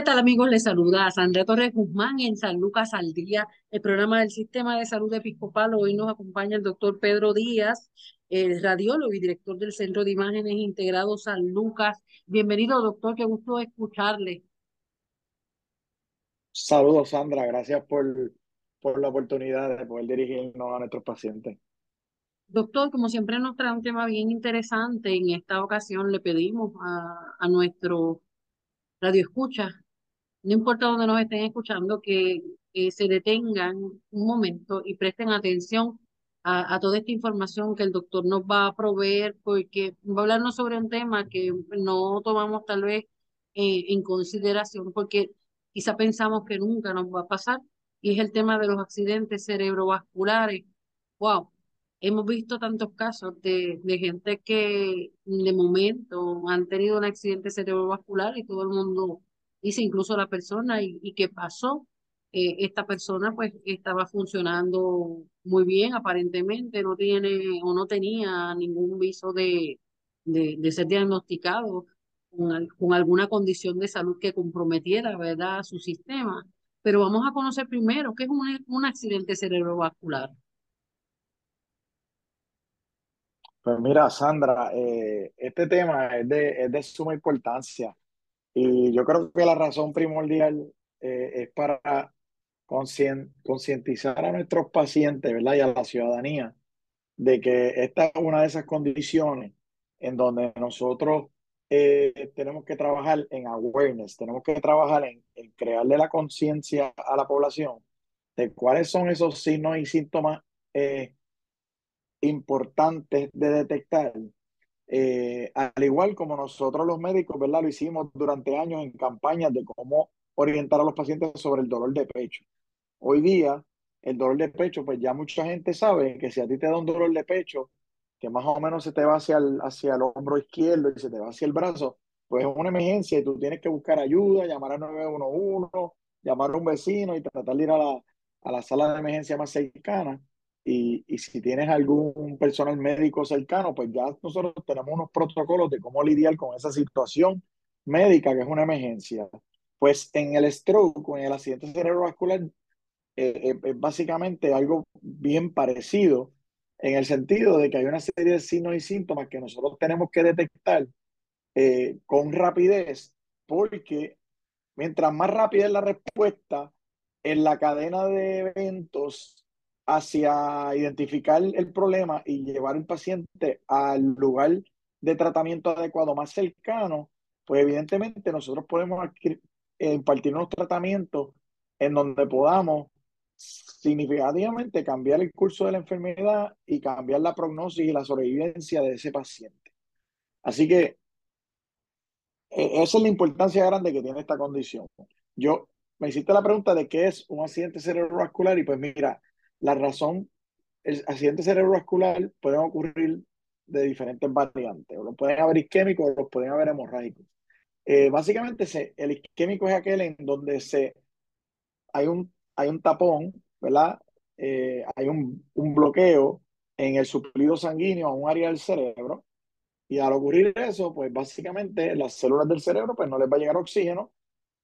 ¿Qué tal amigos? Les saluda a Sandra Torres Guzmán en San Lucas al Día, el programa del Sistema de Salud Episcopal. Hoy nos acompaña el doctor Pedro Díaz, el radiólogo y director del Centro de Imágenes Integrados San Lucas. Bienvenido doctor, qué gusto escucharle. Saludos Sandra, gracias por, por la oportunidad de poder dirigirnos a nuestros pacientes. Doctor, como siempre nos trae un tema bien interesante, en esta ocasión le pedimos a, a nuestro radio escucha, no importa dónde nos estén escuchando, que se detengan un momento y presten atención a, toda esta información que el doctor nos va a proveer, porque va a hablarnos sobre un tema que no tomamos tal vez eh, en consideración, porque quizá pensamos que nunca nos va a pasar, y es el tema de los accidentes cerebrovasculares. ¡Wow! Hemos visto tantos casos de, de gente que de momento han tenido un accidente cerebrovascular y todo el mundo dice, incluso la persona, y, qué pasó. Eh, esta persona pues estaba funcionando muy bien aparentemente, no tiene o no tenía ningún viso de, de, ser diagnosticado con, con, alguna condición de salud que comprometiera, ¿verdad?, su sistema. Pero vamos a conocer primero qué es un, un accidente cerebrovascular. Pues mira, Sandra, eh, este tema es de, es de suma importancia y yo creo que la razón primordial eh, es para concientizar a nuestros pacientes, ¿verdad? Y a la ciudadanía de que esta es una de esas condiciones en donde nosotros eh, tenemos que trabajar en awareness, tenemos que trabajar en, en crearle la conciencia a la población de cuáles son esos signos y síntomas eh, importantes de detectar, eh, al igual como nosotros los médicos, ¿verdad? Lo hicimos durante años en campañas de cómo orientar a los pacientes sobre el dolor de pecho. Hoy día, el dolor de pecho, pues ya mucha gente sabe que si a ti te da un dolor de pecho, que más o menos se te va hacia el, hacia el hombro izquierdo y se te va hacia el brazo, pues es una emergencia y tú tienes que buscar ayuda, llamar a 911, llamar a un vecino y tratar de ir a la, a la sala de emergencia más cercana y, y, si tienes algún personal médico cercano, pues ya nosotros tenemos unos protocolos de cómo lidiar con esa situación médica que es una emergencia. Pues en el stroke o en el accidente cerebrovascular eh, eh, es básicamente algo bien parecido en el sentido de que hay una serie de signos y síntomas que nosotros tenemos que detectar eh, con rapidez porque mientras más rápida es la respuesta en la cadena de eventos hacia identificar el problema y llevar al paciente al lugar de tratamiento adecuado más cercano, pues evidentemente nosotros podemos impartir unos tratamientos en donde podamos significativamente cambiar el curso de la enfermedad y cambiar la prognosis y la sobrevivencia de ese paciente. Así que e, esa es la importancia grande que tiene esta condición. Yo me hiciste la pregunta de qué es un accidente cerebrovascular y pues mira, la razón, el accidente cerebrovascular pueden ocurrir de diferentes variantes. O los pueden haber isquémicos o los pueden haber hemorrágicos. Eh, básicamente, se, el isquémico es aquel en donde se, hay, un, hay un tapón, ¿verdad? Eh, hay un, un, bloqueo en el suplido sanguíneo a un área del cerebro. Y al ocurrir eso, pues básicamente las células del cerebro pues no les va a llegar oxígeno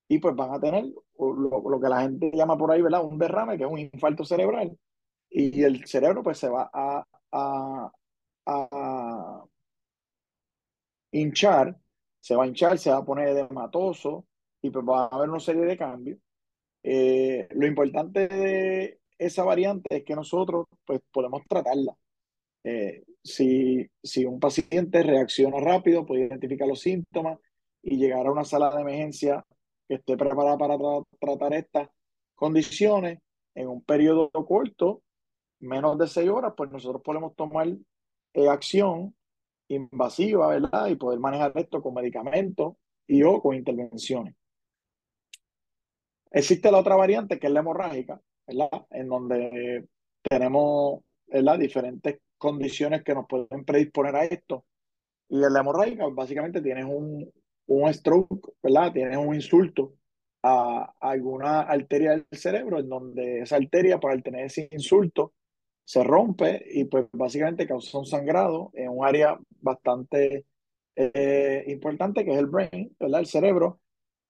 y pues van a tener lo, lo, que la gente llama por ahí, ¿verdad? Un derrame, que es un infarto cerebral y el cerebro pues se va a, a, a hinchar, se va a hinchar, se va a poner edematoso y pues va a haber una serie de cambios. Eh, lo importante de esa variante es que nosotros pues podemos tratarla. Eh, si, si un paciente reacciona rápido, puede identificar los síntomas y llegar a una sala de emergencia que esté preparada para tratar estas condiciones, en un periodo corto, menos de seis horas, pues nosotros podemos tomar eh, acción invasiva, ¿verdad? Y poder manejar esto con medicamentos y o con intervenciones. Existe la otra variante que es la hemorrágica, ¿verdad? En donde tenemos, ¿verdad? Diferentes condiciones que nos pueden predisponer a esto. Y en la hemorrágica, básicamente tienes un, un stroke, ¿verdad? Tienes un insulto a, alguna arteria del cerebro, en donde esa arteria, por tener ese insulto, se rompe y pues básicamente causa un sangrado en un área bastante eh, importante que es el brain, ¿verdad? El cerebro.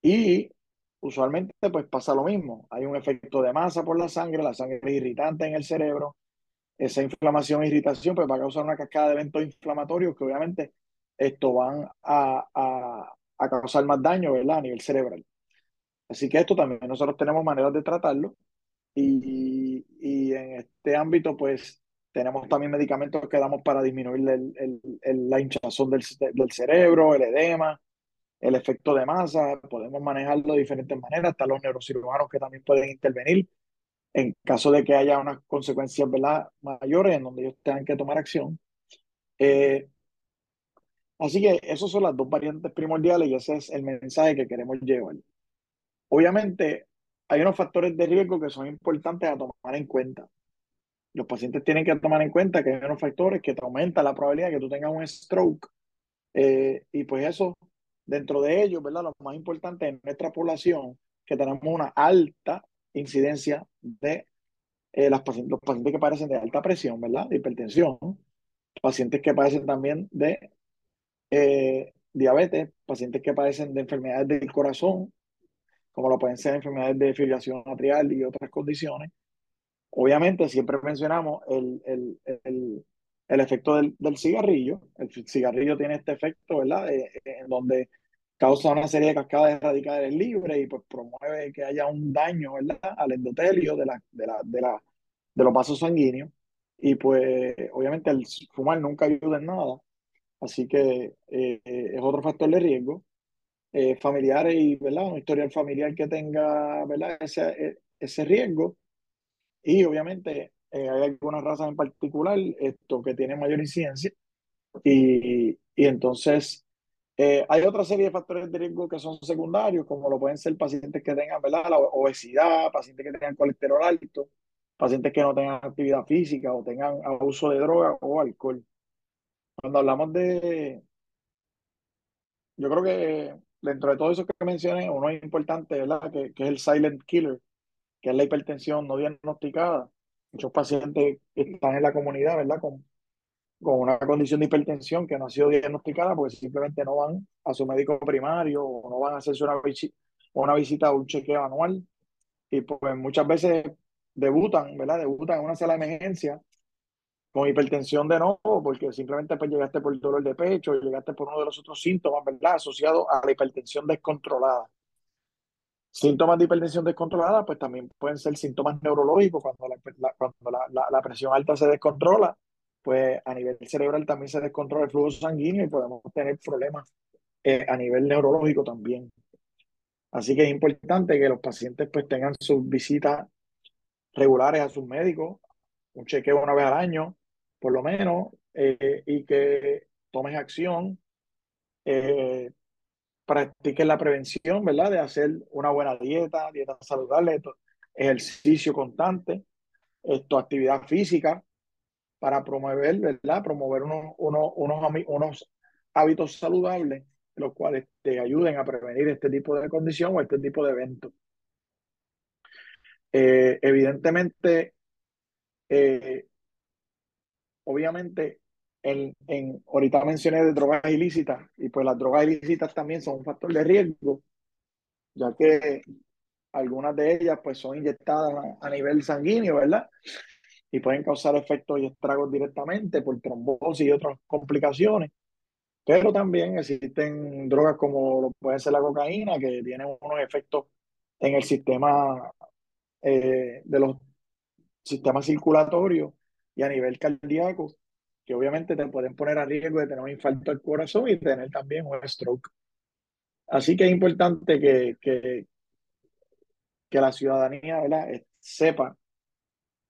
Y usualmente pues pasa lo mismo. Hay un efecto de masa por la sangre, la sangre es irritante en el cerebro. Esa inflamación e irritación pues va a causar una cascada de eventos inflamatorios que obviamente esto van a, a, a causar más daño, ¿verdad? A nivel cerebral. Así que esto también nosotros tenemos maneras de tratarlo y, y en este ámbito pues tenemos también medicamentos que damos para disminuir el, el, la hinchazón del, del, cerebro, el edema, el efecto de masa. Podemos manejarlo de diferentes maneras. Están los neurocirujanos que también pueden intervenir en caso de que haya unas consecuencias ¿verdad? mayores en donde ellos tengan que tomar acción. Eh, así que esas son las dos variantes primordiales y ese es el mensaje que queremos llevar. Obviamente, hay unos factores de riesgo que son importantes a tomar en cuenta. Los pacientes tienen que tomar en cuenta que hay unos factores que te aumentan la probabilidad de que tú tengas un stroke. Eh, y pues eso, dentro de ellos, ¿verdad? Lo más importante en nuestra población, que tenemos una alta incidencia de eh, pacientes, los pacientes que padecen de alta presión, ¿verdad? De hipertensión, pacientes que padecen también de eh, diabetes, pacientes que padecen de enfermedades del corazón, como lo pueden ser enfermedades de fibrilación atrial y otras condiciones. Obviamente, siempre mencionamos el, el, el, el efecto del, del, cigarrillo. El cigarrillo tiene este efecto, ¿verdad? en donde causa una serie de cascadas radicales libres y pues promueve que haya un daño, ¿verdad? Al endotelio de, la, de, la, de, la, de los vasos sanguíneos. Y pues obviamente el fumar nunca ayuda en nada. Así que eh, es otro factor de riesgo. Eh, familiares y ¿verdad? un historial familiar que tenga ¿verdad? Ese, e, ese riesgo. Y obviamente eh, hay algunas razas en particular esto, que tienen mayor incidencia. Y, y entonces eh, hay otra serie de factores de riesgo que son secundarios, como lo pueden ser pacientes que tengan ¿verdad? la obesidad, pacientes que tengan colesterol alto, pacientes que no tengan actividad física o tengan abuso de droga o alcohol. Cuando hablamos de, yo creo que dentro de todo eso que mencioné, uno es importante, ¿verdad? Que, que, es el silent killer, que es la hipertensión no diagnosticada. Muchos pacientes están en la comunidad, ¿verdad? Con, con una condición de hipertensión que no ha sido diagnosticada porque simplemente no van a su médico primario o no van a hacerse una, visita, una visita o un chequeo anual. Y pues muchas veces debutan, ¿verdad? Debutan en una sala de emergencia con hipertensión de nuevo, porque simplemente pues llegaste por el dolor de pecho, llegaste por uno de los otros síntomas, ¿verdad? Asociados a la hipertensión descontrolada. Síntomas de hipertensión descontrolada, pues también pueden ser síntomas neurológicos, cuando la, cuando la, la, presión alta se descontrola, pues a nivel cerebral también se descontrola el flujo sanguíneo y podemos tener problemas eh, a nivel neurológico también. Así que es importante que los pacientes pues tengan sus visitas regulares a sus médicos, un chequeo una vez al año, por lo menos, eh, y que tomes acción, eh, practiques la prevención, ¿verdad? De hacer una buena dieta, dieta saludable, ejercicio constante, esto, actividad física, para promover, ¿verdad? Promover unos, unos, unos, hábitos saludables, los cuales te ayuden a prevenir este tipo de condición o este tipo de evento. Eh, evidentemente, eh, obviamente, en, en, ahorita mencioné de drogas ilícitas, y pues las drogas ilícitas también son un factor de riesgo, ya que algunas de ellas pues son inyectadas a, nivel sanguíneo, ¿verdad? Y pueden causar efectos y estragos directamente por trombosis y otras complicaciones. Pero también existen drogas como lo puede ser la cocaína, que tienen unos efectos en el sistema eh, de los sistema circulatorio y a nivel cardíaco, que obviamente te pueden poner a riesgo de tener un infarto del corazón y tener también un stroke. Así que es importante que, que, que la ciudadanía ¿verdad? sepa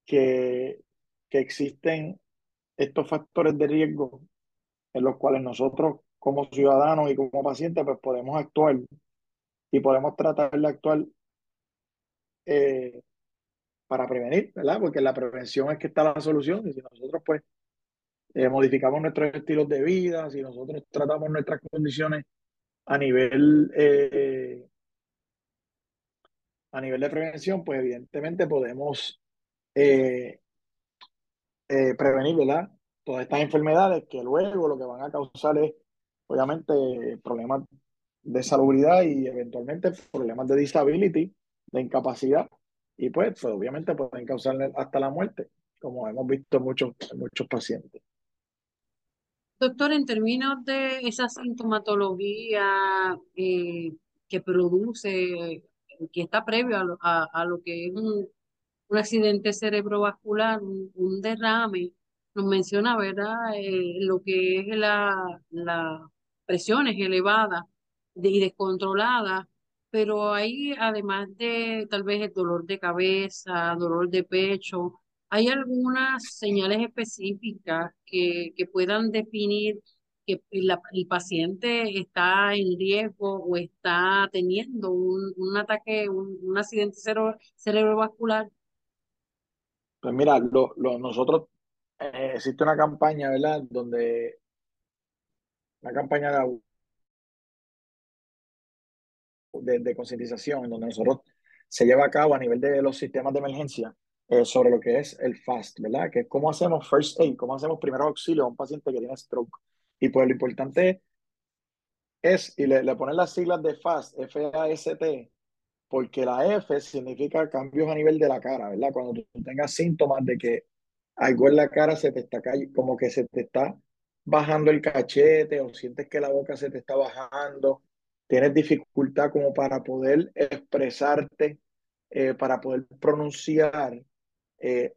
que, que existen estos factores de riesgo en los cuales nosotros como ciudadanos y como pacientes pues podemos actuar y podemos tratar de actuar eh, para prevenir, ¿verdad? Porque la prevención es que está la solución y si nosotros pues eh, modificamos nuestros estilos de vida, si nosotros tratamos nuestras condiciones a nivel eh, a nivel de prevención, pues evidentemente podemos eh, prevenir, ¿verdad? Todas estas enfermedades que luego lo que van a causar es, obviamente, problemas de salubridad y eventualmente problemas de disability, de incapacidad, y pues, pues obviamente pueden causar hasta la muerte, como hemos visto muchos, muchos pacientes. Doctor, en términos de esa sintomatología eh, que produce, que está previo a lo, que es un, accidente cerebrovascular, un, derrame, nos menciona, ¿verdad?, eh, lo que es la, la presiones elevadas y descontroladas, pero ahí, además de tal vez el dolor de cabeza, dolor de pecho, ¿Hay algunas señales específicas que, que puedan definir que el paciente está en riesgo o está teniendo un, un ataque, un, accidente cerebrovascular? Pues mira, lo, lo, nosotros, eh, existe una campaña, ¿verdad? Donde, una campaña de, de concientización, en donde nosotros se lleva a cabo a nivel de los sistemas de emergencia eh, sobre lo que es el FAST, ¿verdad? Que es cómo hacemos first aid, cómo hacemos primer auxilio a un paciente que tiene stroke. Y pues lo importante es, y le, le ponen las siglas de FAST, F-A-S-T, porque la F significa cambios a nivel de la cara, ¿verdad? Cuando tú tengas síntomas de que algo en la cara se te está cayendo, como que se te está bajando el cachete o sientes que la boca se te está bajando, tienes dificultad como para poder expresarte, eh, para poder pronunciar, eh,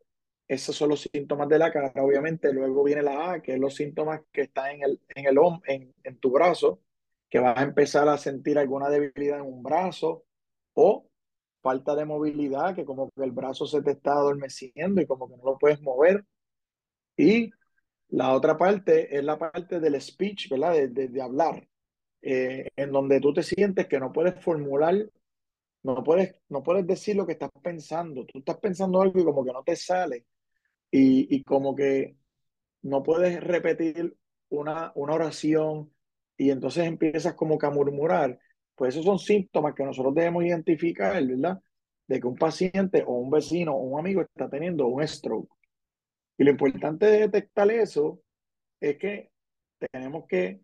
esos son los síntomas de la cara. Obviamente, luego viene la A, que es los síntomas que están en el, en, el, en, en tu brazo, que vas a empezar a sentir alguna debilidad en un brazo o falta de movilidad, que como que el brazo se te está adormeciendo y como que no lo puedes mover. Y la otra parte es la parte del speech, ¿verdad? De, de, hablar, eh, en donde tú te sientes que no puedes formular no puedes, no puedes decir lo que estás pensando. Tú estás pensando algo y como que no te sale. Y, y como que no puedes repetir una, una oración y entonces empiezas como que a murmurar. Pues esos son síntomas que nosotros debemos identificar, ¿verdad? De que un paciente o un vecino o un amigo está teniendo un stroke. Y lo importante de detectar eso es que tenemos que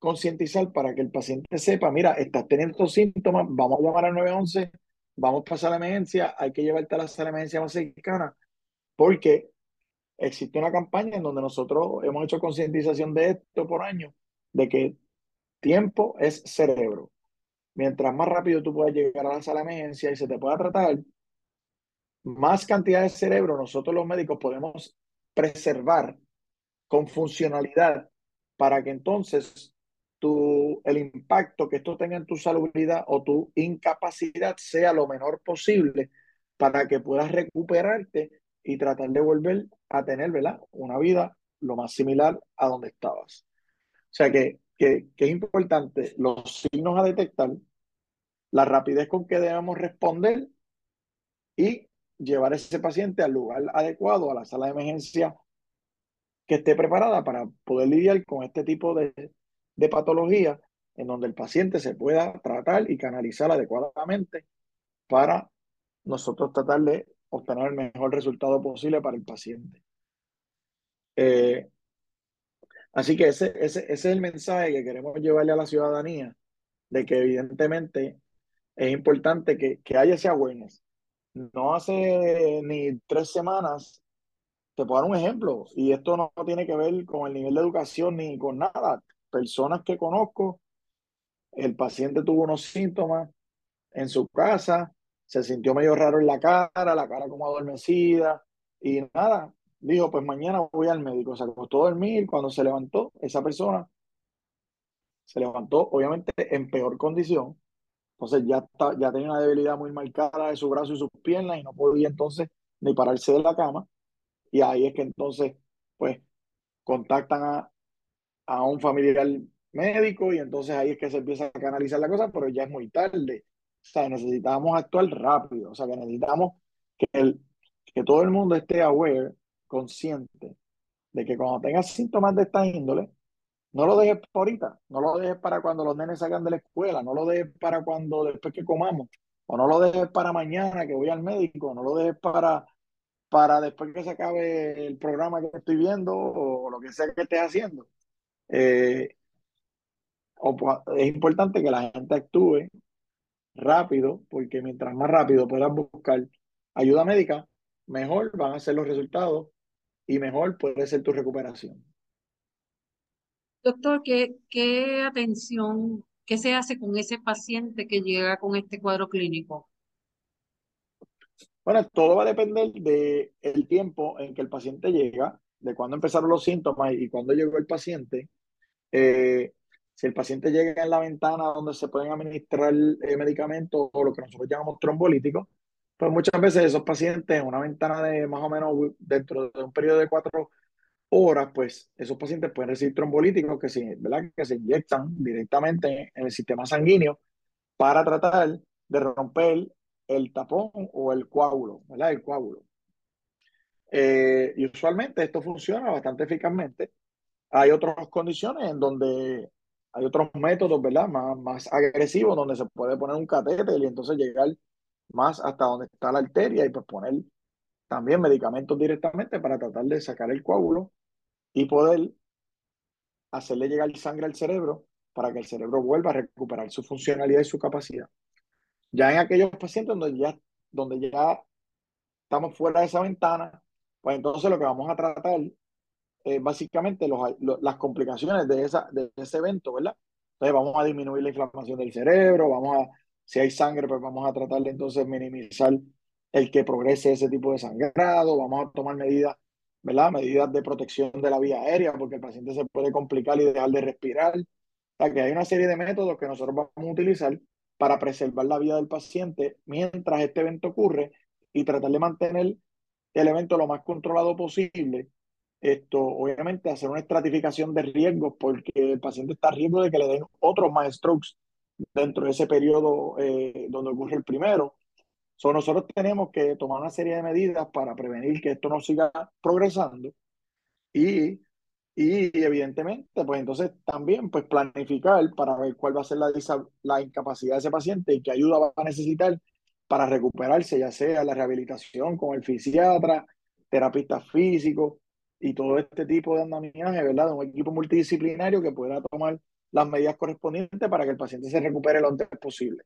concientizar para que el paciente sepa, mira, estás teniendo estos síntomas, vamos a llamar al 911, vamos a pasar a la emergencia, hay que llevarte a la sala de emergencia más cercana, porque existe una campaña en donde nosotros hemos hecho concientización de esto por año, de que tiempo es cerebro. Mientras más rápido tú puedas llegar a la sala de emergencia y se te pueda tratar, más cantidad de cerebro nosotros los médicos podemos preservar con funcionalidad para que entonces tu, el impacto que esto tenga en tu salubridad o tu incapacidad sea lo menor posible para que puedas recuperarte y tratar de volver a tener ¿verdad? una vida lo más similar a donde estabas. O sea que, que, que es importante los signos a detectar, la rapidez con que debemos responder y llevar a ese paciente al lugar adecuado, a la sala de emergencia que esté preparada para poder lidiar con este tipo de, de patología en donde el paciente se pueda tratar y canalizar adecuadamente para nosotros tratar de obtener el mejor resultado posible para el paciente. Eh, así que ese, ese, es el mensaje que queremos llevarle a la ciudadanía, de que evidentemente es importante que, que haya ese awareness. No hace ni tres semanas, te puedo dar un ejemplo, y esto no tiene que ver con el nivel de educación ni con nada personas que conozco, el paciente tuvo unos síntomas en su casa, se sintió medio raro en la cara, la cara como adormecida y nada, dijo, pues mañana voy al médico, se acostó a dormir, cuando se levantó, esa persona se levantó obviamente en peor condición, Entonces ya, está, ya tenía una debilidad muy marcada de su brazo y sus piernas y no podía entonces ni pararse de la cama. Y ahí es que entonces, pues, contactan a, a un familiar médico y entonces ahí es que se empieza a canalizar la cosa, pero ya es muy tarde. O sea, necesitamos actuar rápido, o sea, que necesitamos que, el, que todo el mundo esté aware, consciente, de que cuando tengas síntomas de esta índole, no lo dejes para ahorita, no lo dejes para cuando los nenes salgan de la escuela, no lo dejes para cuando después que comamos, o no lo dejes para mañana que voy al médico, no lo dejes para, para después que se acabe el programa que estoy viendo o lo que sea que estés haciendo. Eh, es importante que la gente actúe rápido, porque mientras más rápido puedas buscar ayuda médica, mejor van a ser los resultados y mejor puede ser tu recuperación. Doctor, ¿qué, qué atención, qué se hace con ese paciente que llega con este cuadro clínico? Bueno, todo va a depender del el tiempo en que el paciente llega, de cuándo empezaron los síntomas y cuándo llegó el paciente. Eh, si el paciente llega en la ventana donde se pueden administrar eh, medicamentos o lo que nosotros llamamos trombolíticos, pues muchas veces esos pacientes en una ventana de más o menos dentro de un periodo de cuatro horas, pues esos pacientes pueden recibir trombolíticos que se, ¿verdad? que se inyectan directamente en el sistema sanguíneo para tratar de romper el tapón o el coágulo, ¿verdad? El coágulo. Eh, y usualmente esto funciona bastante eficazmente. Hay otras condiciones en donde hay otros métodos, ¿verdad? Más, más agresivos, donde se puede poner un catéter y entonces llegar más hasta donde está la arteria y pues poner también medicamentos directamente para tratar de sacar el coágulo y poder hacerle llegar sangre al cerebro para que el cerebro vuelva a recuperar su funcionalidad y su capacidad. Ya en aquellos pacientes donde ya, donde ya estamos fuera de esa ventana, pues entonces lo que vamos a tratar eh, básicamente los, las complicaciones de, esa, de ese evento, ¿verdad? Entonces vamos a disminuir la inflamación del cerebro, vamos a, si hay sangre, pues vamos a tratar de entonces minimizar el que progrese ese tipo de sangrado, vamos a tomar medidas, ¿verdad? Medidas de protección de la vía aérea, porque el paciente se puede complicar y dejar de respirar. O sea, que hay una serie de métodos que nosotros vamos a utilizar para preservar la vida del paciente mientras este evento ocurre y tratar de mantener el evento lo más controlado posible esto, obviamente, hacer una estratificación de riesgos porque el paciente está a riesgo de que le den otros más strokes dentro de ese periodo eh, donde ocurre el primero. So, nosotros tenemos que tomar una serie de medidas para prevenir que esto no siga progresando y, y evidentemente, pues entonces también pues planificar para ver cuál va a ser la, la incapacidad de ese paciente y qué ayuda va a necesitar para recuperarse, ya sea la rehabilitación con el fisiatra, terapista físico, y todo este tipo de andamiaje, ¿verdad? De un equipo multidisciplinario que pueda tomar las medidas correspondientes para que el paciente se recupere lo antes posible.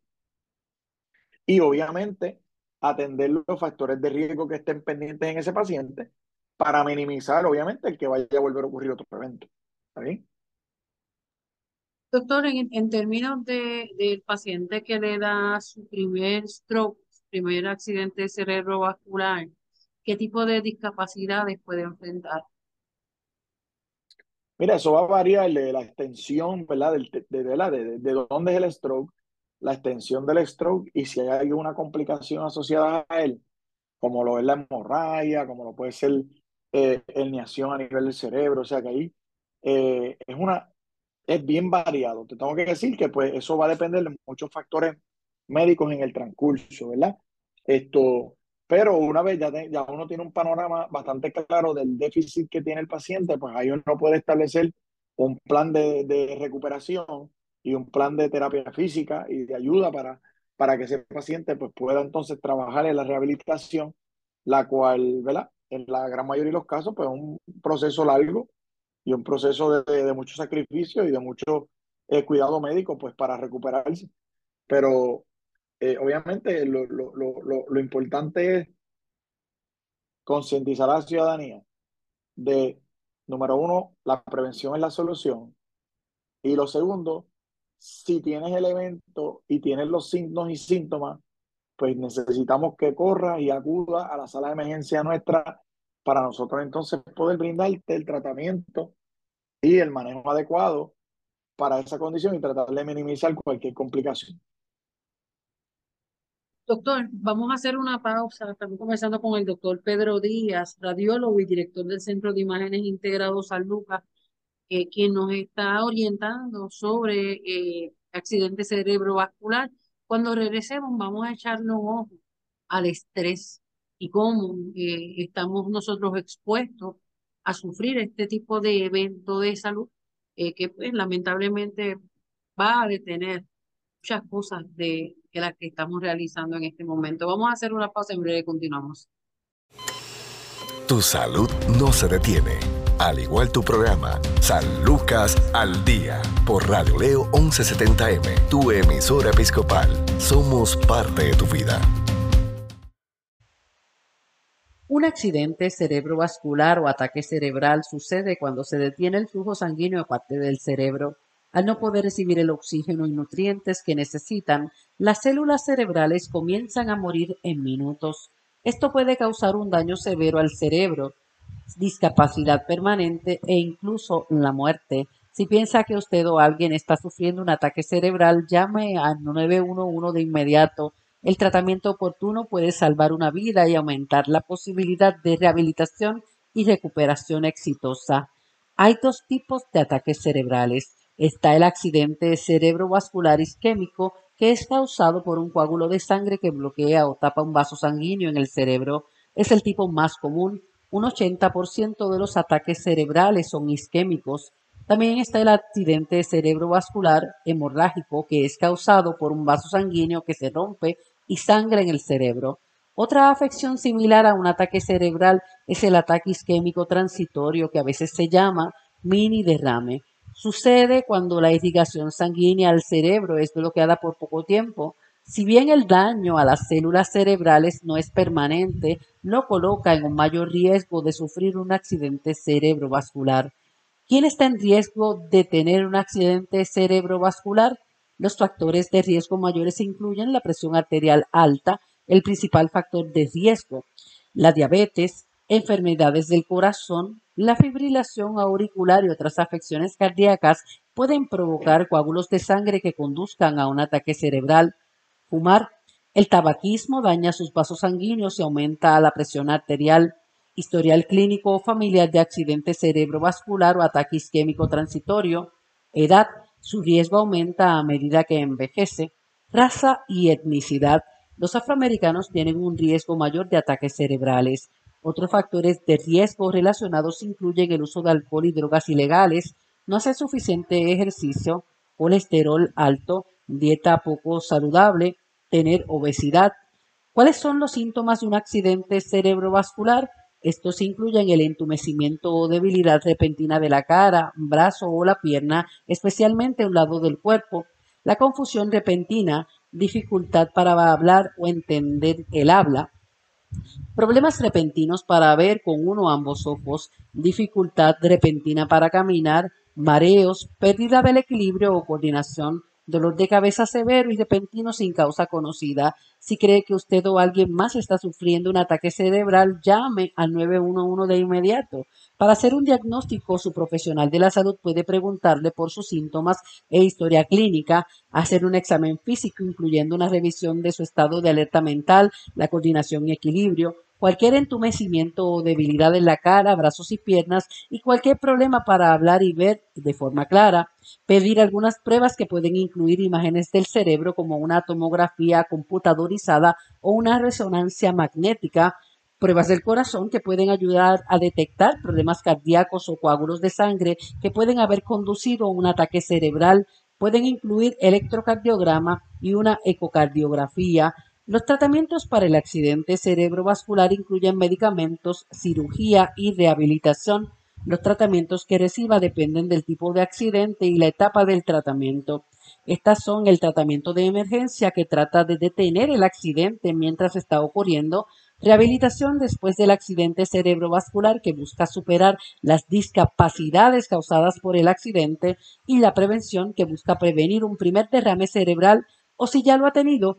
Y obviamente atender los factores de riesgo que estén pendientes en ese paciente para minimizar, obviamente, el que vaya a volver a ocurrir otro evento. ¿Está bien? Doctor, en, en términos de, del paciente que le da su primer stroke, su primer accidente cerebrovascular, ¿Qué tipo de discapacidades puede enfrentar? Mira, eso va a variar de la extensión, ¿verdad? De, de, de, dónde es el stroke, la extensión del stroke y si hay alguna complicación asociada a él, como lo es la hemorragia, como lo puede ser eh, herniación a nivel del cerebro, o sea que ahí eh, es una es bien variado. Te tengo que decir que pues eso va a depender de muchos factores médicos en el transcurso, ¿verdad? Esto, pero una vez ya, ya uno tiene un panorama bastante claro del déficit que tiene el paciente, pues ahí uno puede establecer un plan de, de recuperación y un plan de terapia física y de ayuda para, para que ese paciente pues, pueda entonces trabajar en la rehabilitación, la cual, ¿verdad? En la gran mayoría de los casos, pues es un proceso largo y un proceso de, de mucho sacrificio y de mucho eh, cuidado médico, pues para recuperarse. Pero eh, obviamente lo, lo, lo, lo, importante es concientizar a la ciudadanía de, número uno, la prevención es la solución. Y lo segundo, si tienes el evento y tienes los signos y síntomas, pues necesitamos que corra y acuda a la sala de emergencia nuestra para nosotros entonces poder brindarte el tratamiento y el manejo adecuado para esa condición y tratar de minimizar cualquier complicación. Doctor, vamos a hacer una pausa. Estamos conversando con el doctor Pedro Díaz, radiólogo y director del Centro de Imágenes Integrados San Lucas, eh, quien nos está orientando sobre eh, accidente cerebrovascular. Cuando regresemos, vamos a echarnos ojo al estrés y cómo eh, estamos nosotros expuestos a sufrir este tipo de evento de salud que pues, lamentablemente va a detener muchas cosas de, las que estamos realizando en este momento. Vamos a hacer una pausa en breve y continuamos. Tu salud no se detiene. Al igual tu programa, San Lucas al Día, por Radio Leo 1170M, tu emisora episcopal. Somos parte de tu vida. Un accidente cerebrovascular o ataque cerebral sucede cuando se detiene el flujo sanguíneo a parte del cerebro al no poder recibir el oxígeno y nutrientes que necesitan, las células cerebrales comienzan a morir en minutos. Esto puede causar un daño severo al cerebro, discapacidad permanente e incluso la muerte. Si piensa que usted o alguien está sufriendo un ataque cerebral, llame al 911 de inmediato. El tratamiento oportuno puede salvar una vida y aumentar la posibilidad de rehabilitación y recuperación exitosa. Hay dos tipos de ataques cerebrales Está el accidente cerebrovascular isquémico, que es causado por un coágulo de sangre que bloquea o tapa un vaso sanguíneo en el cerebro. Es el tipo más común. Un 80% de los ataques cerebrales son isquémicos. También está el accidente cerebrovascular hemorrágico, que es causado por un vaso sanguíneo que se rompe y sangra en el cerebro. Otra afección similar a un ataque cerebral es el ataque isquémico transitorio, que a veces se llama mini derrame. Sucede cuando la irrigación sanguínea al cerebro es bloqueada por poco tiempo. Si bien el daño a las células cerebrales no es permanente, lo coloca en un mayor riesgo de sufrir un accidente cerebrovascular. ¿Quién está en riesgo de tener un accidente cerebrovascular? Los factores de riesgo mayores incluyen la presión arterial alta, el principal factor de riesgo, la diabetes, enfermedades del corazón, la fibrilación auricular y otras afecciones cardíacas pueden provocar coágulos de sangre que conduzcan a un ataque cerebral. Fumar. El tabaquismo daña sus vasos sanguíneos y aumenta la presión arterial. Historial clínico o familiar de accidente cerebrovascular o ataque isquémico transitorio. Edad. Su riesgo aumenta a medida que envejece. Raza y etnicidad. Los afroamericanos tienen un riesgo mayor de ataques cerebrales. Otros factores de riesgo relacionados incluyen el uso de alcohol y drogas ilegales, no hacer suficiente ejercicio, colesterol alto, dieta poco saludable, tener obesidad. ¿Cuáles son los síntomas de un accidente cerebrovascular? Estos incluyen el entumecimiento o debilidad repentina de la cara, brazo o la pierna, especialmente un lado del cuerpo, la confusión repentina, dificultad para hablar o entender el habla, Problemas repentinos para ver con uno o ambos ojos, dificultad repentina para caminar, mareos, pérdida del equilibrio o coordinación, dolor de cabeza severo y repentino sin causa conocida. Si cree que usted o alguien más está sufriendo un ataque cerebral, llame al 911 de inmediato. Para hacer un diagnóstico, su profesional de la salud puede preguntarle por sus síntomas e historia clínica, hacer un examen físico incluyendo una revisión de su estado de alerta mental, la coordinación y equilibrio, cualquier entumecimiento o debilidad en la cara, brazos y piernas y cualquier problema para hablar y ver de forma clara. Pedir algunas pruebas que pueden incluir imágenes del cerebro como una tomografía computadorizada o una resonancia magnética, pruebas del corazón que pueden ayudar a detectar problemas cardíacos o coágulos de sangre que pueden haber conducido a un ataque cerebral, pueden incluir electrocardiograma y una ecocardiografía, los tratamientos para el accidente cerebrovascular incluyen medicamentos, cirugía y rehabilitación. Los tratamientos que reciba dependen del tipo de accidente y la etapa del tratamiento. Estas son el tratamiento de emergencia que trata de detener el accidente mientras está ocurriendo, rehabilitación después del accidente cerebrovascular que busca superar las discapacidades causadas por el accidente y la prevención que busca prevenir un primer derrame cerebral o si ya lo ha tenido,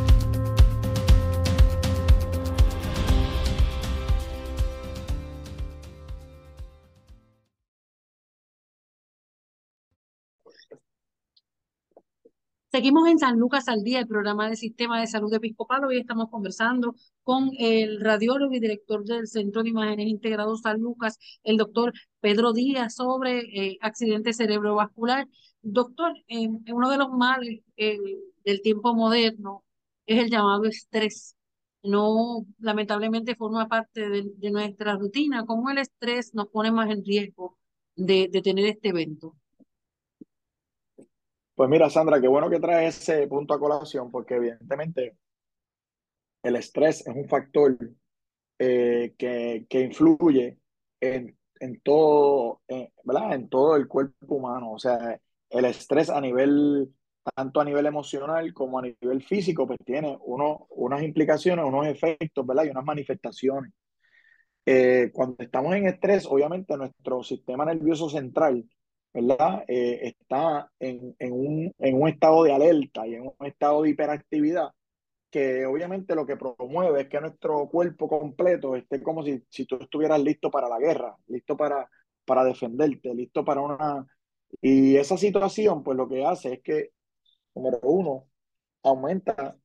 Seguimos en San Lucas al Día, el programa del Sistema de Salud Episcopal. Hoy estamos conversando con el radiólogo y director del Centro de Imágenes Integrados San Lucas, el doctor Pedro Díaz, sobre eh, accidente cerebrovascular. Doctor, uno de los males eh, del tiempo moderno es el llamado estrés. No, lamentablemente forma parte de, nuestra rutina. ¿Cómo el estrés nos pone más en riesgo de tener este evento? Pues mira, Sandra, qué bueno que traes ese punto a colación, porque evidentemente el estrés es un factor eh, que, que, influye en, en todo, ¿verdad? En todo el cuerpo humano. O sea, el estrés a nivel, tanto a nivel emocional como a nivel físico, pues tiene uno, unas implicaciones, unos efectos, ¿verdad? Y unas manifestaciones. Eh, cuando estamos en estrés, obviamente nuestro sistema nervioso central ¿verdad? Eh, está en, en, un, en un estado de alerta y en un estado de hiperactividad que obviamente lo que promueve es que nuestro cuerpo completo esté como si, si tú estuvieras listo para la guerra, listo para, para defenderte, listo para una... Y esa situación, pues lo que hace es que, número uno, aumenta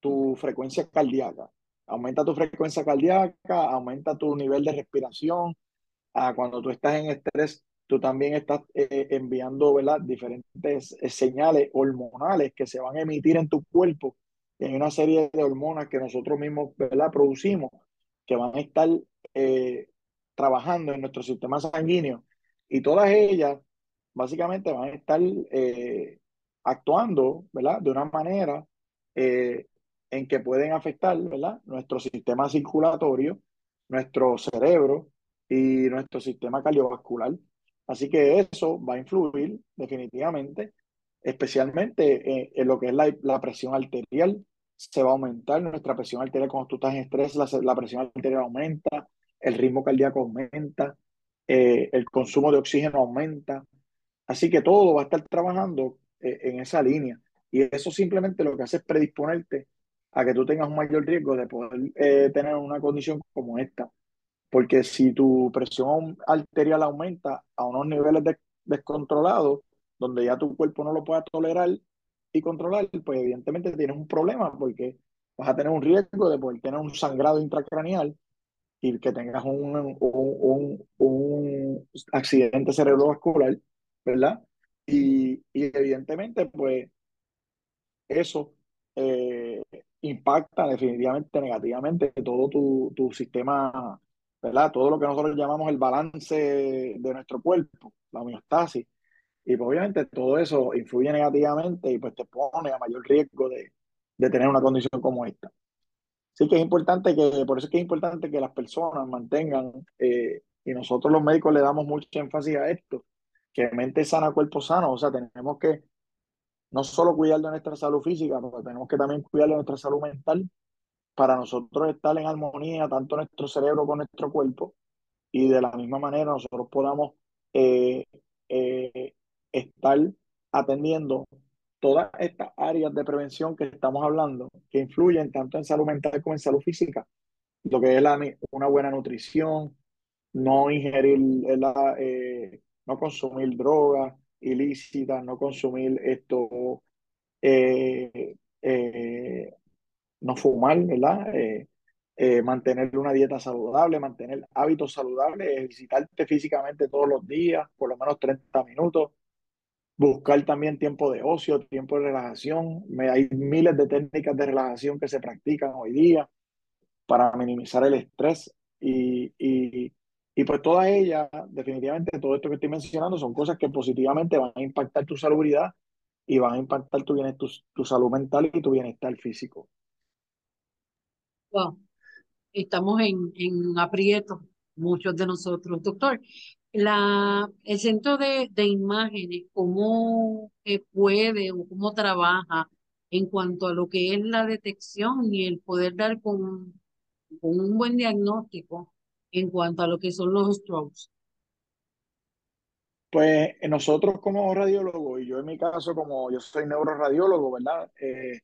tu frecuencia cardíaca, aumenta tu frecuencia cardíaca, aumenta tu nivel de respiración. Ah, cuando tú estás en estrés, tú también estás eh, enviando ¿verdad? diferentes eh, señales hormonales que se van a emitir en tu cuerpo. Y hay una serie de hormonas que nosotros mismos ¿verdad? producimos que van a estar eh, trabajando en nuestro sistema sanguíneo y todas ellas básicamente van a estar actuando ¿verdad? de una manera en que pueden afectar ¿verdad? nuestro sistema circulatorio, nuestro cerebro y nuestro sistema cardiovascular. Así que eso va a influir definitivamente, especialmente en, lo que es la, presión arterial. Se va a aumentar nuestra presión arterial cuando tú estás en estrés, la, presión arterial aumenta, el ritmo cardíaco aumenta, eh, el consumo de oxígeno aumenta. Así que todo va a estar trabajando eh, en esa línea. Y eso simplemente lo que hace es predisponerte a que tú tengas un mayor riesgo de poder eh, tener una condición como esta. Porque si tu presión arterial aumenta a unos niveles descontrolados, donde ya tu cuerpo no lo pueda tolerar y controlar, pues evidentemente tienes un problema porque vas a tener un riesgo de poder tener un sangrado intracraneal y que tengas un, un, un, accidente cerebrovascular, ¿verdad? Y, y evidentemente, pues eso eh, impacta definitivamente negativamente todo tu, tu sistema ¿verdad? Todo lo que nosotros llamamos el balance de nuestro cuerpo, la homeostasis. Y pues, obviamente todo eso influye negativamente y pues te pone a mayor riesgo de, de tener una condición como esta. Sí que es importante que, por eso es que es importante que las personas mantengan, eh, y nosotros los médicos le damos mucho énfasis a esto, que mente sana, cuerpo sano, o sea, tenemos que no solo cuidar de nuestra salud física, pero tenemos que también cuidar de nuestra salud mental para nosotros estar en armonía, tanto nuestro cerebro con nuestro cuerpo, y de la misma manera nosotros podamos eh, eh, estar atendiendo todas estas áreas de prevención que estamos hablando, que influyen tanto en salud mental como en salud física, lo que es la, una buena nutrición, no ingerir, eh, no consumir drogas ilícitas, no consumir esto, no fumar, ¿verdad? Eh, eh, mantener una dieta saludable, mantener hábitos saludables, ejercitarte físicamente todos los días, por lo menos 30 minutos, buscar también tiempo de ocio, tiempo de relajación. hay miles de técnicas de relajación que se practican hoy día para minimizar el estrés y, y, pues todas ellas, definitivamente todo esto que estoy mencionando son cosas que positivamente van a impactar tu salubridad y van a impactar tu, bienestar, tu salud mental y tu bienestar físico. Estamos en, en aprieto, muchos de nosotros. Doctor, la, el centro de, de imágenes, ¿cómo puede o cómo trabaja en cuanto a lo que es la detección y el poder dar con, con un buen diagnóstico en cuanto a lo que son los strokes? Pues nosotros como radiólogos, y yo en mi caso como yo soy neuroradiólogo, ¿verdad? Eh,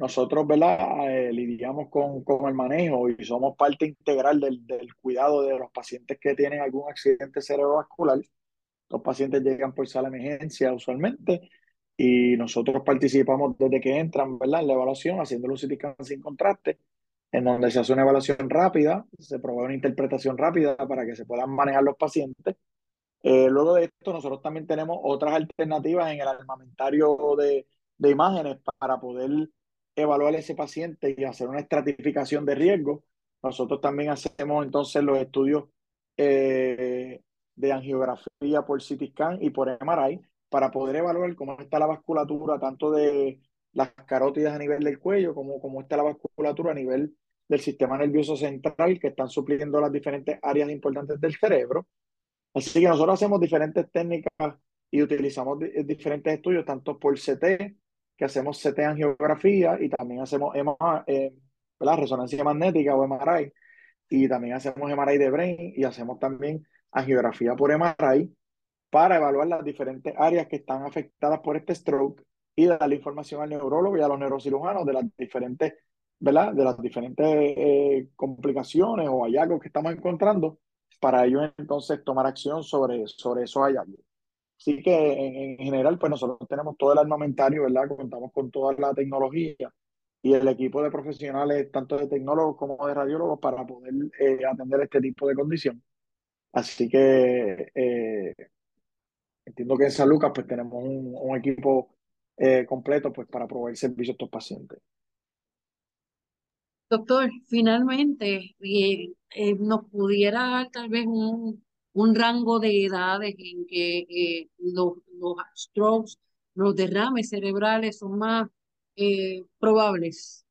nosotros, ¿verdad? Eh, lidiamos con, con, el manejo y somos parte integral del, del, cuidado de los pacientes que tienen algún accidente cerebrovascular. Los pacientes llegan por sala de emergencia usualmente y nosotros participamos desde que entran, ¿verdad? En la evaluación, haciendo un CT sin contraste, en donde se hace una evaluación rápida, se provee una interpretación rápida para que se puedan manejar los pacientes eh, luego de esto, nosotros también tenemos otras alternativas en el armamentario de, de imágenes para poder evaluar ese paciente y hacer una estratificación de riesgo. Nosotros también hacemos entonces los estudios eh, de angiografía por CT scan y por MRI para poder evaluar cómo está la vasculatura tanto de las carótidas a nivel del cuello como cómo está la vasculatura a nivel del sistema nervioso central que están supliendo las diferentes áreas importantes del cerebro Así que nosotros hacemos diferentes técnicas y utilizamos diferentes estudios, tanto por CT, que hacemos CT angiografía y también hacemos eh, resonancia magnética o MRI, y también hacemos MRI de brain y hacemos también angiografía por MRI para evaluar las diferentes áreas que están afectadas por este stroke y darle información al neurólogo y a los neurocirujanos de las diferentes, ¿verdad? De las diferentes eh, complicaciones o hallazgos que estamos encontrando para ellos entonces tomar acción sobre, sobre esos hallazgos. Así que en, general, pues nosotros tenemos todo el armamentario, ¿verdad? Contamos con toda la tecnología y el equipo de profesionales, tanto de tecnólogos como de radiólogos, para poder eh, atender este tipo de condición. Así que eh, entiendo que en San Lucas pues tenemos un, equipo eh, completo pues para proveer servicio a estos pacientes. Doctor, finalmente, ¿nos pudiera dar tal vez un, un rango de edades en que eh, los, los, strokes, los derrames cerebrales son más probables?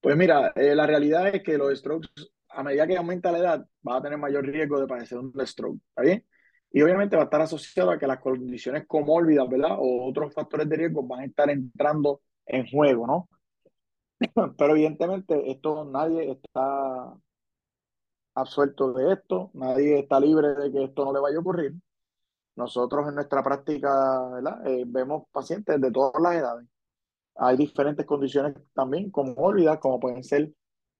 Pues mira, la realidad es que los strokes, a medida que aumenta la edad, va a tener mayor riesgo de padecer un stroke, ¿está bien? Y obviamente va a estar asociado a que las condiciones comórbidas, ¿verdad? O otros factores de riesgo van a estar entrando en juego, ¿no? Pero evidentemente esto nadie está absuelto de esto, nadie está libre de que esto no le vaya a ocurrir. Nosotros en nuestra práctica. Eh, vemos pacientes de todas las edades. Hay diferentes condiciones también como comórbidas, como pueden ser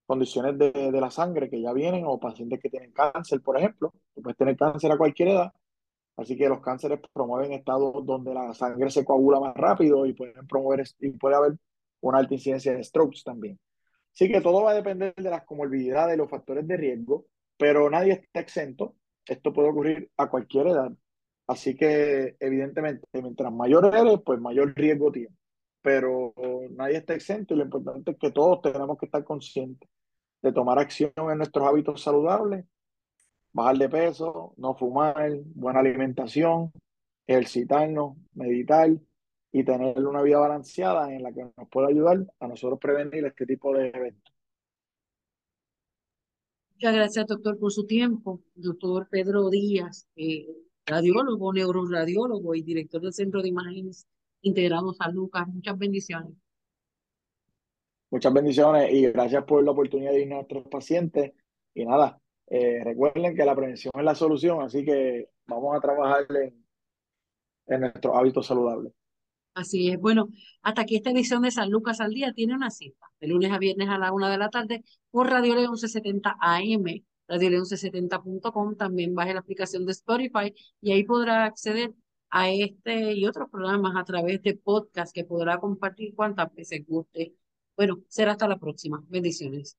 condiciones de, de, la sangre que ya vienen o pacientes que tienen cáncer, por ejemplo. Puedes tener cáncer a cualquier edad. Así que los cánceres promueven estados donde la sangre se coagula más rápido y pueden promover y puede haber una alta incidencia de strokes también. Así que todo va a depender de las comorbilidades y los factores de riesgo, pero nadie está exento. Esto puede ocurrir a cualquier edad. Así que, evidentemente, mientras mayor eres, pues mayor riesgo tiene. Pero nadie está exento y lo importante es que todos tenemos que estar conscientes de tomar acción en nuestros hábitos saludables, bajar de peso, no fumar, buena alimentación, ejercitarnos, meditar, y tener una vida balanceada en la que nos pueda ayudar a nosotros prevenir este tipo de eventos. Muchas gracias, doctor, por su tiempo. Doctor Pedro Díaz, eh, radiólogo, neuroradiólogo y director del Centro de Imágenes Integrados a Lucas. Muchas bendiciones. Muchas bendiciones y gracias por la oportunidad de ir a nuestros pacientes. Y nada, eh, recuerden que la prevención es la solución, así que vamos a trabajar en, en nuestros hábitos saludables. Así es. Bueno, hasta aquí esta edición de San Lucas al Día tiene una cita, de lunes a viernes a la una de la tarde por Radio León 1170 AM, Radio León 1170.com. También baje la aplicación de Spotify y ahí podrá acceder a este y otros programas a través de podcast que podrá compartir cuantas veces guste. Bueno, será hasta la próxima. Bendiciones.